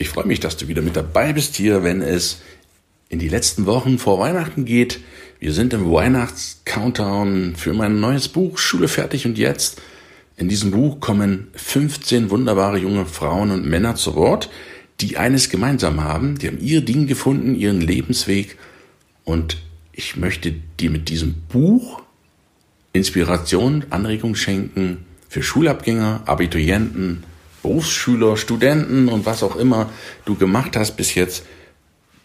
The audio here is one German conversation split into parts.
Ich freue mich, dass du wieder mit dabei bist hier, wenn es in die letzten Wochen vor Weihnachten geht. Wir sind im Weihnachts-Countdown für mein neues Buch Schule fertig und jetzt. In diesem Buch kommen 15 wunderbare junge Frauen und Männer zu Wort, die eines gemeinsam haben. Die haben ihr Ding gefunden, ihren Lebensweg. Und ich möchte dir mit diesem Buch Inspiration, Anregung schenken für Schulabgänger, Abiturienten, Berufsschüler, Studenten und was auch immer du gemacht hast bis jetzt,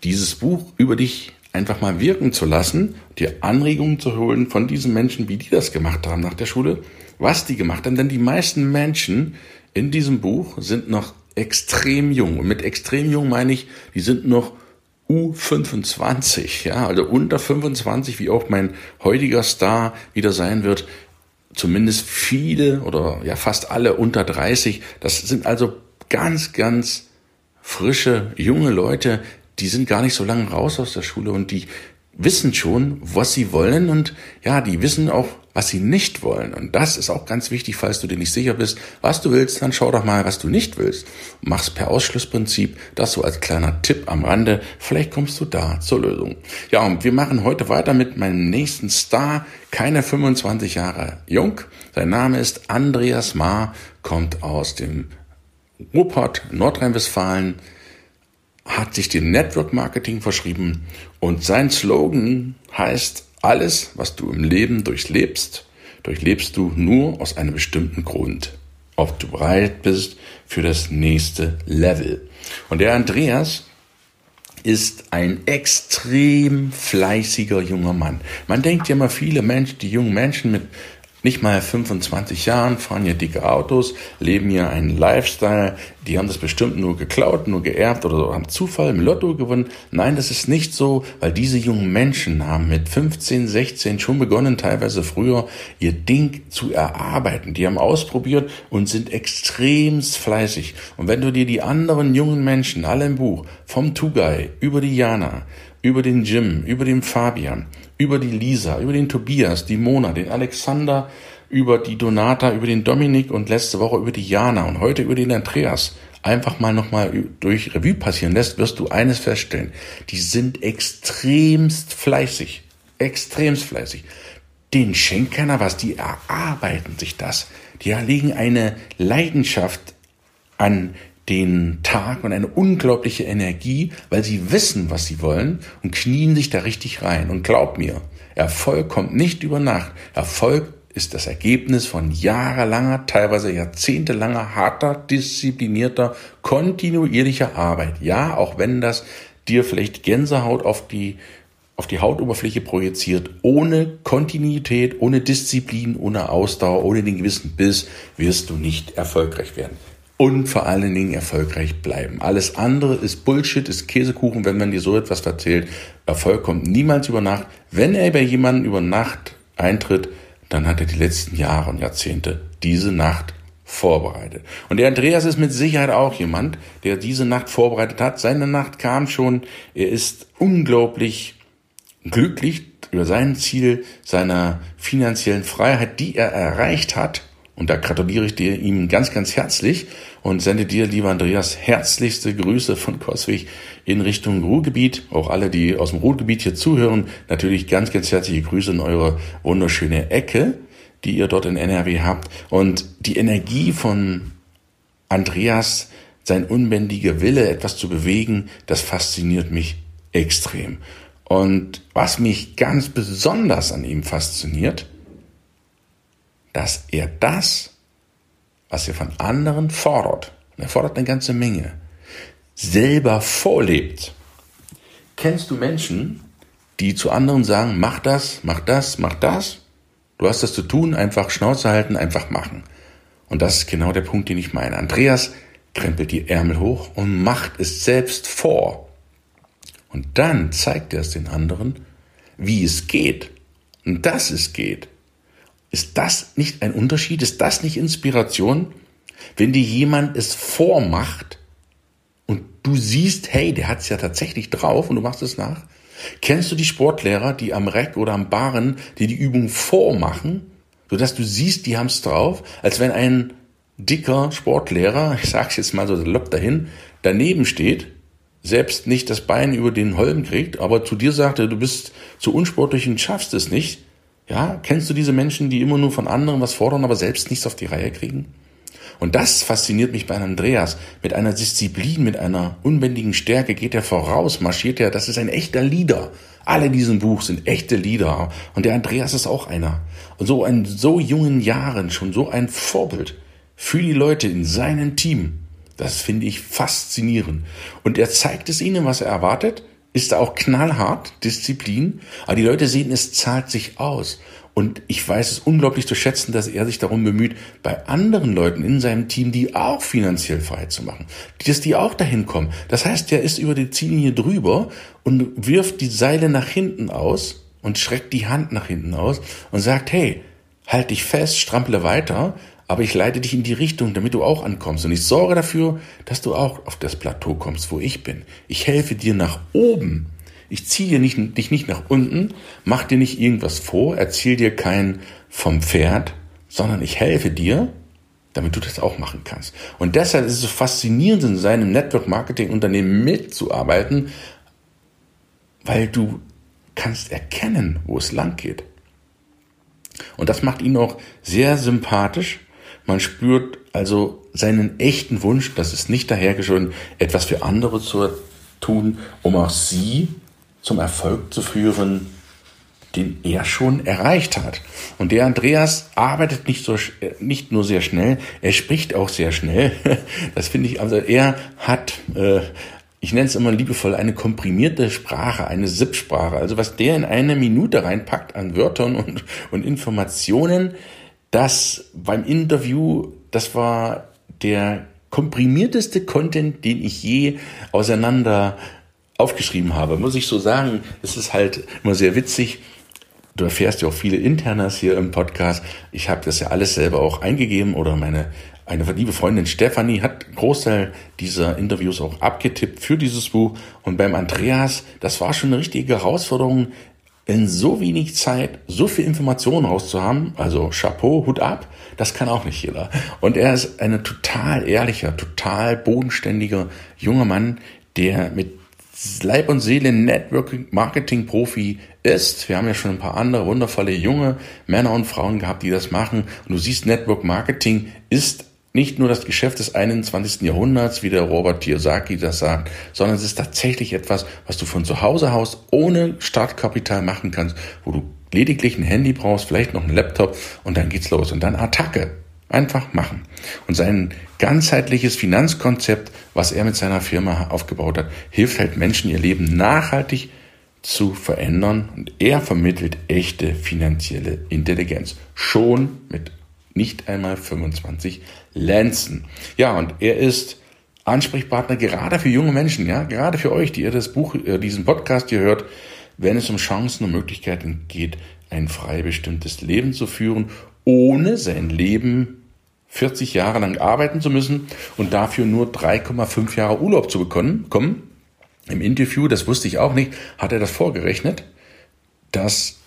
dieses Buch über dich einfach mal wirken zu lassen, dir Anregungen zu holen von diesen Menschen, wie die das gemacht haben nach der Schule, was die gemacht haben. Denn die meisten Menschen in diesem Buch sind noch extrem jung. Und mit extrem jung meine ich, die sind noch U25, ja, also unter 25, wie auch mein heutiger Star wieder sein wird, zumindest viele oder ja fast alle unter 30. Das sind also ganz, ganz frische, junge Leute, die sind gar nicht so lange raus aus der Schule und die wissen schon, was sie wollen und ja, die wissen auch, was sie nicht wollen. Und das ist auch ganz wichtig, falls du dir nicht sicher bist, was du willst, dann schau doch mal, was du nicht willst. Mach's per Ausschlussprinzip, das so als kleiner Tipp am Rande. Vielleicht kommst du da zur Lösung. Ja, und wir machen heute weiter mit meinem nächsten Star, keine 25 Jahre jung. Sein Name ist Andreas Ma, kommt aus dem Ruhrpott, Nordrhein-Westfalen, hat sich dem Network Marketing verschrieben und sein Slogan heißt, alles, was du im Leben durchlebst, durchlebst du nur aus einem bestimmten Grund. Ob du bereit bist für das nächste Level. Und der Andreas ist ein extrem fleißiger junger Mann. Man denkt ja immer, viele Menschen, die jungen Menschen mit nicht mal 25 Jahren, fahren hier dicke Autos, leben hier einen Lifestyle, die haben das bestimmt nur geklaut, nur geerbt oder haben Zufall im Lotto gewonnen. Nein, das ist nicht so, weil diese jungen Menschen haben mit 15, 16 schon begonnen, teilweise früher, ihr Ding zu erarbeiten. Die haben ausprobiert und sind extremst fleißig. Und wenn du dir die anderen jungen Menschen, alle im Buch, vom Tugai über die Jana, über den Jim, über den Fabian, über die Lisa, über den Tobias, die Mona, den Alexander, über die Donata, über den Dominik und letzte Woche über die Jana und heute über den Andreas einfach mal nochmal durch Revue passieren lässt, wirst du eines feststellen. Die sind extremst fleißig. Extremst fleißig. Den schenkt keiner was. Die erarbeiten sich das. Die legen eine Leidenschaft an den Tag und eine unglaubliche Energie, weil sie wissen, was sie wollen und knien sich da richtig rein. Und glaub mir, Erfolg kommt nicht über Nacht. Erfolg ist das Ergebnis von jahrelanger, teilweise jahrzehntelanger, harter, disziplinierter, kontinuierlicher Arbeit. Ja, auch wenn das dir vielleicht Gänsehaut auf die auf die Hautoberfläche projiziert, ohne Kontinuität, ohne Disziplin, ohne Ausdauer, ohne den gewissen Biss, wirst du nicht erfolgreich werden und vor allen Dingen erfolgreich bleiben. Alles andere ist Bullshit, ist Käsekuchen, wenn man dir so etwas erzählt. Erfolg kommt niemals über Nacht. Wenn er bei jemandem über Nacht eintritt, dann hat er die letzten Jahre und Jahrzehnte diese Nacht vorbereitet. Und der Andreas ist mit Sicherheit auch jemand, der diese Nacht vorbereitet hat. Seine Nacht kam schon. Er ist unglaublich glücklich über sein Ziel seiner finanziellen Freiheit, die er erreicht hat und da gratuliere ich dir ihm ganz, ganz herzlich und sende dir, lieber Andreas, herzlichste Grüße von Coswig in Richtung Ruhrgebiet. Auch alle, die aus dem Ruhrgebiet hier zuhören, natürlich ganz, ganz herzliche Grüße in eure wunderschöne Ecke, die ihr dort in NRW habt. Und die Energie von Andreas, sein unbändiger Wille, etwas zu bewegen, das fasziniert mich extrem. Und was mich ganz besonders an ihm fasziniert, dass er das, was er von anderen fordert, und er fordert eine ganze Menge, selber vorlebt. Kennst du Menschen, die zu anderen sagen, mach das, mach das, mach das? Du hast das zu tun, einfach Schnauze halten, einfach machen. Und das ist genau der Punkt, den ich meine. Andreas krempelt die Ärmel hoch und macht es selbst vor. Und dann zeigt er es den anderen, wie es geht und dass es geht. Ist das nicht ein Unterschied? Ist das nicht Inspiration? Wenn dir jemand es vormacht und du siehst, hey, der hat es ja tatsächlich drauf und du machst es nach. Kennst du die Sportlehrer, die am Reck oder am Barren, die die Übung vormachen, sodass du siehst, die haben es drauf, als wenn ein dicker Sportlehrer, ich sag's jetzt mal so lopp dahin, daneben steht, selbst nicht das Bein über den Holm kriegt, aber zu dir sagte, du bist zu unsportlich und schaffst es nicht. Ja, kennst du diese Menschen, die immer nur von anderen was fordern, aber selbst nichts auf die Reihe kriegen? Und das fasziniert mich bei Andreas. Mit einer Disziplin, mit einer unbändigen Stärke geht er voraus, marschiert er. Das ist ein echter Leader. Alle in diesem Buch sind echte Leader. Und der Andreas ist auch einer. Und so in so jungen Jahren schon so ein Vorbild für die Leute in seinem Team. Das finde ich faszinierend. Und er zeigt es ihnen, was er erwartet, ist da auch knallhart, Disziplin, aber die Leute sehen, es zahlt sich aus. Und ich weiß es unglaublich zu schätzen, dass er sich darum bemüht, bei anderen Leuten in seinem Team, die auch finanziell frei zu machen, dass die auch dahin kommen. Das heißt, er ist über die Ziellinie drüber und wirft die Seile nach hinten aus und schreckt die Hand nach hinten aus und sagt, hey, halt dich fest, strample weiter, aber ich leite dich in die Richtung, damit du auch ankommst. Und ich sorge dafür, dass du auch auf das Plateau kommst, wo ich bin. Ich helfe dir nach oben. Ich ziehe nicht, dich nicht nach unten, mach dir nicht irgendwas vor, erzähl dir kein vom Pferd, sondern ich helfe dir, damit du das auch machen kannst. Und deshalb ist es so faszinierend, in seinem Network-Marketing-Unternehmen mitzuarbeiten, weil du kannst erkennen, wo es lang geht. Und das macht ihn auch sehr sympathisch man spürt also seinen echten Wunsch, das ist nicht dahergeschoben, etwas für andere zu tun, um auch sie zum Erfolg zu führen, den er schon erreicht hat. Und der Andreas arbeitet nicht so nicht nur sehr schnell, er spricht auch sehr schnell. Das finde ich also er hat äh, ich nenne es immer liebevoll eine komprimierte Sprache, eine SIP-Sprache. Also was der in eine Minute reinpackt an Wörtern und, und Informationen, das beim Interview, das war der komprimierteste Content, den ich je auseinander aufgeschrieben habe. Muss ich so sagen, es ist halt immer sehr witzig. Du erfährst ja auch viele Internas hier im Podcast. Ich habe das ja alles selber auch eingegeben oder meine eine liebe Freundin Stefanie hat einen Großteil dieser Interviews auch abgetippt für dieses Buch. Und beim Andreas, das war schon eine richtige Herausforderung, in so wenig Zeit so viel Informationen rauszuhaben, also Chapeau, Hut ab, das kann auch nicht jeder. Und er ist ein total ehrlicher, total bodenständiger junger Mann, der mit Leib und Seele Networking Marketing Profi ist. Wir haben ja schon ein paar andere wundervolle junge Männer und Frauen gehabt, die das machen. Und du siehst, Network Marketing ist nicht nur das Geschäft des 21. Jahrhunderts, wie der Robert Kiyosaki das sagt, sondern es ist tatsächlich etwas, was du von zu Hause aus ohne Startkapital machen kannst, wo du lediglich ein Handy brauchst, vielleicht noch einen Laptop und dann geht's los und dann Attacke. Einfach machen. Und sein ganzheitliches Finanzkonzept, was er mit seiner Firma aufgebaut hat, hilft halt Menschen, ihr Leben nachhaltig zu verändern und er vermittelt echte finanzielle Intelligenz. Schon mit nicht einmal 25 Lenzen. Ja, und er ist Ansprechpartner gerade für junge Menschen, ja, gerade für euch, die ihr das Buch, äh, diesen Podcast hier hört, wenn es um Chancen und Möglichkeiten geht, ein frei bestimmtes Leben zu führen, ohne sein Leben 40 Jahre lang arbeiten zu müssen und dafür nur 3,5 Jahre Urlaub zu bekommen. Im Interview, das wusste ich auch nicht, hat er das vorgerechnet, dass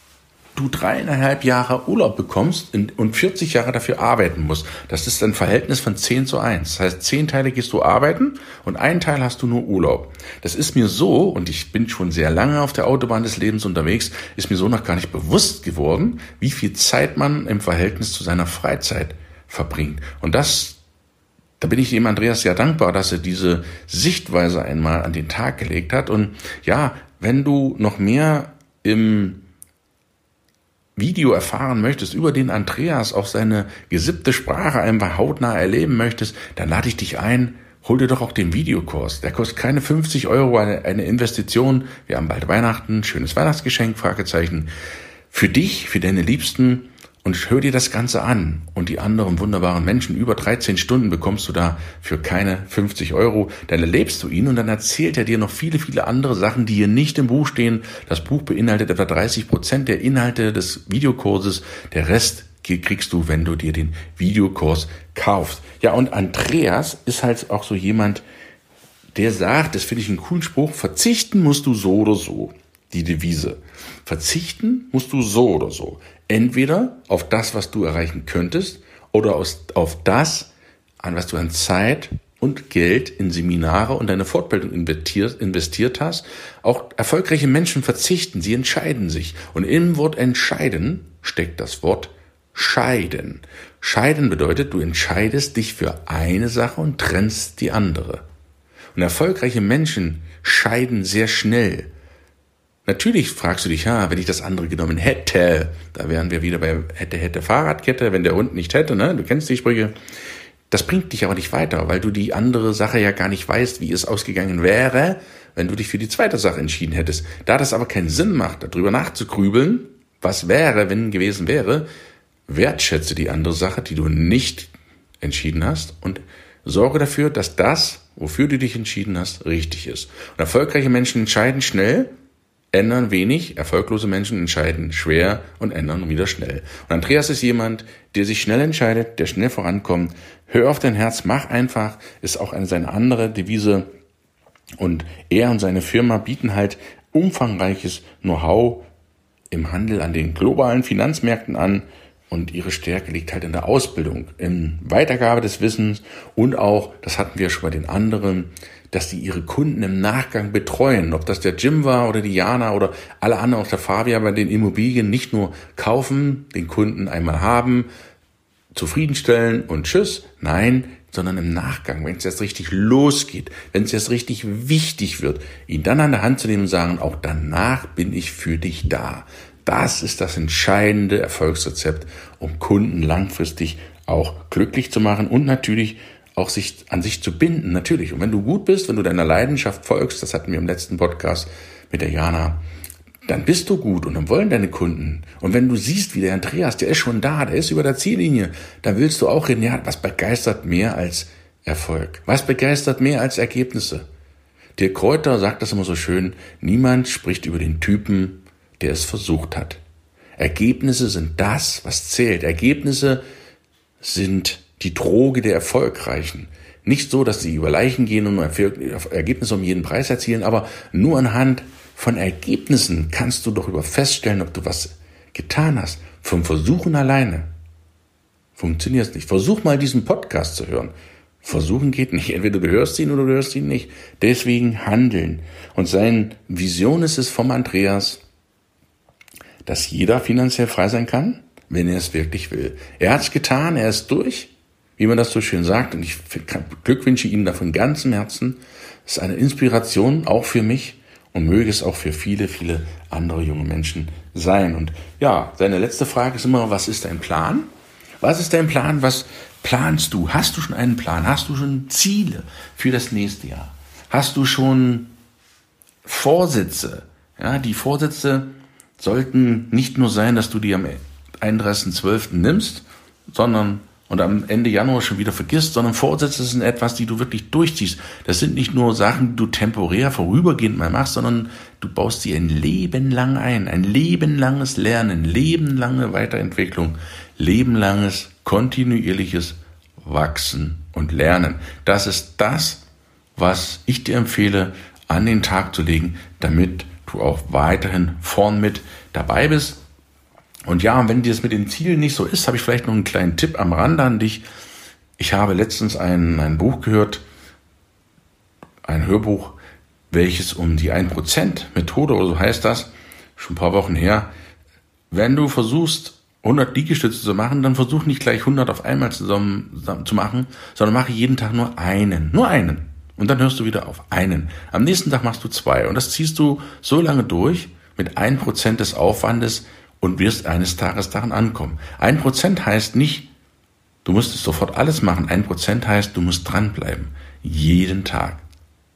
du dreieinhalb Jahre Urlaub bekommst und 40 Jahre dafür arbeiten musst. Das ist ein Verhältnis von 10 zu 1. Das heißt, 10 Teile gehst du arbeiten und einen Teil hast du nur Urlaub. Das ist mir so, und ich bin schon sehr lange auf der Autobahn des Lebens unterwegs, ist mir so noch gar nicht bewusst geworden, wie viel Zeit man im Verhältnis zu seiner Freizeit verbringt. Und das da bin ich dem Andreas sehr dankbar, dass er diese Sichtweise einmal an den Tag gelegt hat. Und ja, wenn du noch mehr im Video erfahren möchtest, über den Andreas auch seine gesippte Sprache einmal hautnah erleben möchtest, dann lade ich dich ein, hol dir doch auch den Videokurs. Der kostet keine 50 Euro, eine, eine Investition. Wir haben bald Weihnachten, schönes Weihnachtsgeschenk, Fragezeichen. Für dich, für deine Liebsten und hör dir das Ganze an und die anderen wunderbaren Menschen. Über 13 Stunden bekommst du da für keine 50 Euro. Dann erlebst du ihn und dann erzählt er dir noch viele, viele andere Sachen, die hier nicht im Buch stehen. Das Buch beinhaltet etwa 30 Prozent der Inhalte des Videokurses. Der Rest kriegst du, wenn du dir den Videokurs kaufst. Ja, und Andreas ist halt auch so jemand, der sagt, das finde ich einen coolen Spruch, verzichten musst du so oder so. Die Devise. Verzichten musst du so oder so. Entweder auf das, was du erreichen könntest, oder auf das, an was du an Zeit und Geld in Seminare und deine Fortbildung investiert, investiert hast. Auch erfolgreiche Menschen verzichten, sie entscheiden sich. Und im Wort entscheiden steckt das Wort scheiden. Scheiden bedeutet, du entscheidest dich für eine Sache und trennst die andere. Und erfolgreiche Menschen scheiden sehr schnell. Natürlich fragst du dich, ja, wenn ich das andere genommen hätte, da wären wir wieder bei hätte, hätte Fahrradkette, wenn der Hund nicht hätte, ne? Du kennst die Sprüche. Das bringt dich aber nicht weiter, weil du die andere Sache ja gar nicht weißt, wie es ausgegangen wäre, wenn du dich für die zweite Sache entschieden hättest. Da das aber keinen Sinn macht, darüber nachzugrübeln, was wäre, wenn gewesen wäre, wertschätze die andere Sache, die du nicht entschieden hast und sorge dafür, dass das, wofür du dich entschieden hast, richtig ist. Und erfolgreiche Menschen entscheiden schnell, ändern wenig, erfolglose Menschen entscheiden schwer und ändern wieder schnell. Und Andreas ist jemand, der sich schnell entscheidet, der schnell vorankommt. Hör auf dein Herz, mach einfach, ist auch eine seine andere Devise. Und er und seine Firma bieten halt umfangreiches Know-how im Handel an den globalen Finanzmärkten an. Und ihre Stärke liegt halt in der Ausbildung, in Weitergabe des Wissens und auch, das hatten wir schon bei den anderen, dass die ihre Kunden im Nachgang betreuen. Ob das der Jim war oder die Jana oder alle anderen aus der Fabia bei den Immobilien nicht nur kaufen, den Kunden einmal haben, zufriedenstellen und tschüss. Nein, sondern im Nachgang, wenn es jetzt richtig losgeht, wenn es jetzt richtig wichtig wird, ihn dann an der Hand zu nehmen und sagen, auch danach bin ich für dich da. Das ist das entscheidende Erfolgsrezept, um Kunden langfristig auch glücklich zu machen und natürlich auch sich an sich zu binden, natürlich. Und wenn du gut bist, wenn du deiner Leidenschaft folgst, das hatten wir im letzten Podcast mit der Jana, dann bist du gut und dann wollen deine Kunden. Und wenn du siehst, wie der Andreas, der ist schon da, der ist über der Ziellinie, dann willst du auch reden, ja, was begeistert mehr als Erfolg? Was begeistert mehr als Ergebnisse? Der Kräuter sagt das immer so schön, niemand spricht über den Typen, der es versucht hat. Ergebnisse sind das, was zählt. Ergebnisse sind die Droge der Erfolgreichen. Nicht so, dass sie über Leichen gehen und Ergebnisse um jeden Preis erzielen, aber nur anhand von Ergebnissen kannst du darüber feststellen, ob du was getan hast. Vom Versuchen alleine funktioniert es nicht. Versuch mal diesen Podcast zu hören. Versuchen geht nicht. Entweder du hörst ihn oder du hörst ihn nicht. Deswegen handeln. Und seine Vision ist es vom Andreas, dass jeder finanziell frei sein kann, wenn er es wirklich will. Er hat es getan, er ist durch wie man das so schön sagt, und ich glückwünsche Ihnen da von ganzem Herzen. Es ist eine Inspiration auch für mich und möge es auch für viele, viele andere junge Menschen sein. Und ja, seine letzte Frage ist immer, was ist dein Plan? Was ist dein Plan? Was planst du? Hast du schon einen Plan? Hast du schon Ziele für das nächste Jahr? Hast du schon Vorsätze? Ja, die Vorsätze sollten nicht nur sein, dass du die am 31.12. nimmst, sondern und am Ende Januar schon wieder vergisst, sondern Vorsätze sind etwas, die du wirklich durchziehst. Das sind nicht nur Sachen, die du temporär vorübergehend mal machst, sondern du baust sie ein Leben lang ein. Ein lebenlanges Lernen, lebenlange Weiterentwicklung, lebenlanges, kontinuierliches Wachsen und Lernen. Das ist das, was ich dir empfehle, an den Tag zu legen, damit du auch weiterhin vorn mit dabei bist und ja, wenn dir das mit den Zielen nicht so ist, habe ich vielleicht noch einen kleinen Tipp am Rande an dich. Ich habe letztens ein, ein Buch gehört, ein Hörbuch, welches um die 1% Methode oder so heißt das, schon ein paar Wochen her. Wenn du versuchst, 100 Liegestütze zu machen, dann versuch nicht gleich 100 auf einmal zusammen zu machen, sondern mache jeden Tag nur einen. Nur einen. Und dann hörst du wieder auf einen. Am nächsten Tag machst du zwei. Und das ziehst du so lange durch, mit 1% des Aufwandes, und wirst eines Tages daran ankommen. Ein Prozent heißt nicht, du musst es sofort alles machen. Ein Prozent heißt, du musst dranbleiben. Jeden Tag.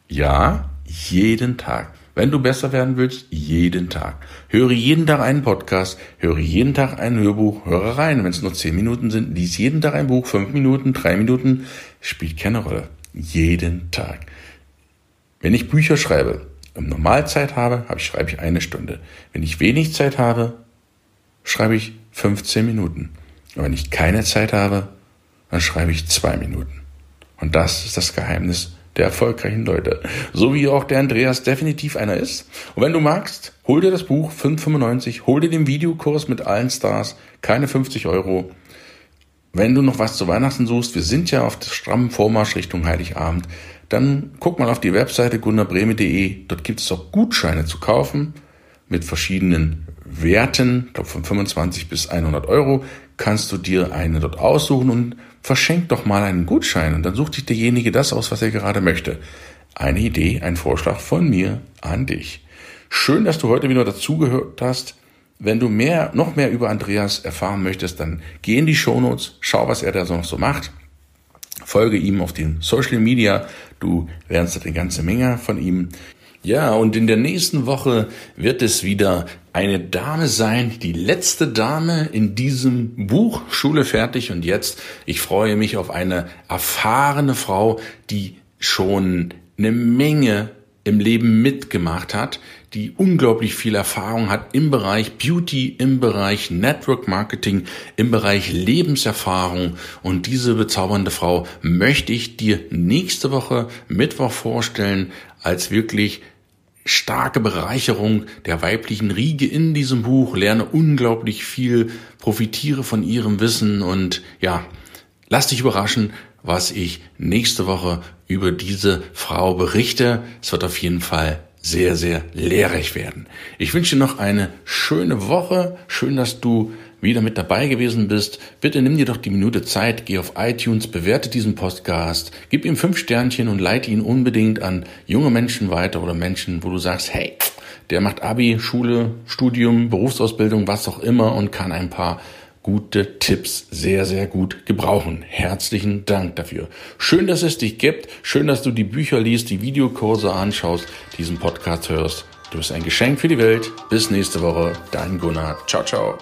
Ja, jeden Tag. wenn du besser werden willst, jeden Tag. Höre jeden Tag einen Podcast, höre jeden Tag ein Hörbuch, höre rein. Wenn es nur zehn Minuten sind, lies jeden Tag ein Buch, fünf Minuten, drei Minuten, spielt keine Rolle. Jeden Tag. Wenn ich Bücher schreibe, um Normalzeit habe, habe ich, schreibe ich eine Stunde. Wenn ich wenig Zeit habe, schreibe ich 15 Minuten. Und wenn ich keine Zeit habe, dann schreibe ich zwei Minuten. Und das ist das Geheimnis der erfolgreichen Leute. So wie auch der Andreas definitiv einer ist. Und wenn du magst, hol dir das Buch 5,95, hol dir den Videokurs mit allen Stars, keine 50 Euro. Wenn du noch was zu Weihnachten suchst, wir sind ja auf strammen Vormarsch Richtung Heiligabend, dann guck mal auf die Webseite gunnarbreme.de. Dort gibt es auch Gutscheine zu kaufen mit verschiedenen Werten, ich glaube von 25 bis 100 Euro, kannst du dir eine dort aussuchen und verschenk doch mal einen Gutschein und dann sucht sich derjenige das aus, was er gerade möchte. Eine Idee, ein Vorschlag von mir an dich. Schön, dass du heute wieder dazugehört hast. Wenn du mehr, noch mehr über Andreas erfahren möchtest, dann geh in die Shownotes, schau, was er da so noch so macht. Folge ihm auf den Social Media. Du lernst eine ganze Menge von ihm. Ja, und in der nächsten Woche wird es wieder eine Dame sein, die letzte Dame in diesem Buch Schule fertig und jetzt. Ich freue mich auf eine erfahrene Frau, die schon eine Menge im Leben mitgemacht hat, die unglaublich viel Erfahrung hat im Bereich Beauty, im Bereich Network Marketing, im Bereich Lebenserfahrung. Und diese bezaubernde Frau möchte ich dir nächste Woche Mittwoch vorstellen als wirklich starke Bereicherung der weiblichen Riege in diesem Buch, lerne unglaublich viel, profitiere von ihrem Wissen und ja, lass dich überraschen, was ich nächste Woche über diese Frau berichte. Es wird auf jeden Fall sehr, sehr lehrreich werden. Ich wünsche dir noch eine schöne Woche. Schön, dass du wieder mit dabei gewesen bist. Bitte nimm dir doch die Minute Zeit, geh auf iTunes, bewerte diesen Podcast, gib ihm fünf Sternchen und leite ihn unbedingt an junge Menschen weiter oder Menschen, wo du sagst, hey, der macht Abi, Schule, Studium, Berufsausbildung, was auch immer und kann ein paar gute Tipps sehr, sehr gut gebrauchen. Herzlichen Dank dafür. Schön, dass es dich gibt. Schön, dass du die Bücher liest, die Videokurse anschaust, diesen Podcast hörst. Du bist ein Geschenk für die Welt. Bis nächste Woche. Dein Gunnar. Ciao, ciao.